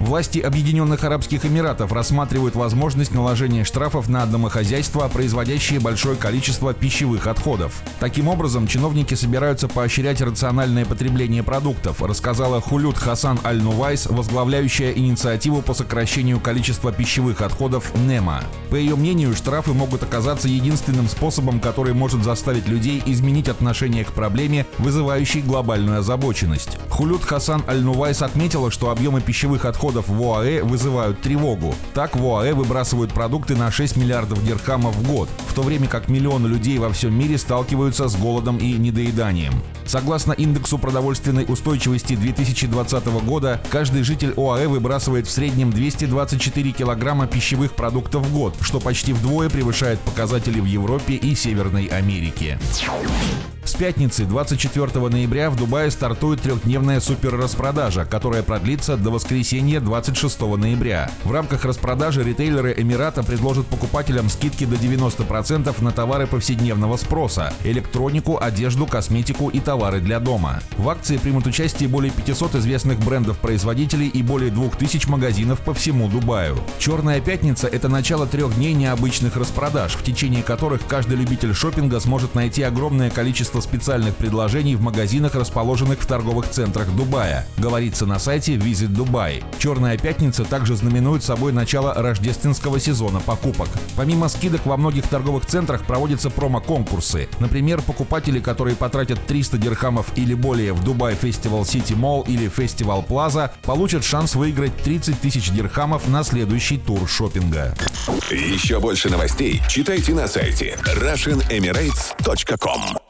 Власти Объединенных Арабских Эмиратов рассматривают возможность наложения штрафов на домохозяйства, производящие большое количество пищевых отходов. Таким образом, чиновники собираются поощрять рациональное потребление продуктов, рассказала Хулют Хасан Аль-Нувайс, возглавляющая инициативу по сокращению количества пищевых отходов НЕМА. По ее мнению, штрафы могут оказаться единственным способом, который может заставить людей изменить отношение к проблеме, вызывающей глобальную озабоченность. Хулют Хасан Аль-Нувайс отметила, что объемы пищевых отходов отходов в ОАЭ вызывают тревогу. Так в ОАЭ выбрасывают продукты на 6 миллиардов дирхамов в год, в то время как миллионы людей во всем мире сталкиваются с голодом и недоеданием. Согласно индексу продовольственной устойчивости 2020 года, каждый житель ОАЭ выбрасывает в среднем 224 килограмма пищевых продуктов в год, что почти вдвое превышает показатели в Европе и Северной Америке. Пятницы 24 ноября в Дубае стартует трехдневная суперраспродажа, которая продлится до воскресенья 26 ноября. В рамках распродажи ритейлеры Эмирата предложат покупателям скидки до 90% на товары повседневного спроса – электронику, одежду, косметику и товары для дома. В акции примут участие более 500 известных брендов-производителей и более 2000 магазинов по всему Дубаю. Черная пятница – это начало трех дней необычных распродаж, в течение которых каждый любитель шопинга сможет найти огромное количество специальных предложений в магазинах, расположенных в торговых центрах Дубая, говорится на сайте Visit Dubai. Черная пятница также знаменует собой начало рождественского сезона покупок. Помимо скидок во многих торговых центрах проводятся промо-конкурсы. Например, покупатели, которые потратят 300 дирхамов или более в Дубай Festival City Mall или Festival Plaza, получат шанс выиграть 30 тысяч дирхамов на следующий тур шопинга. Еще больше новостей читайте на сайте RussianEmirates.com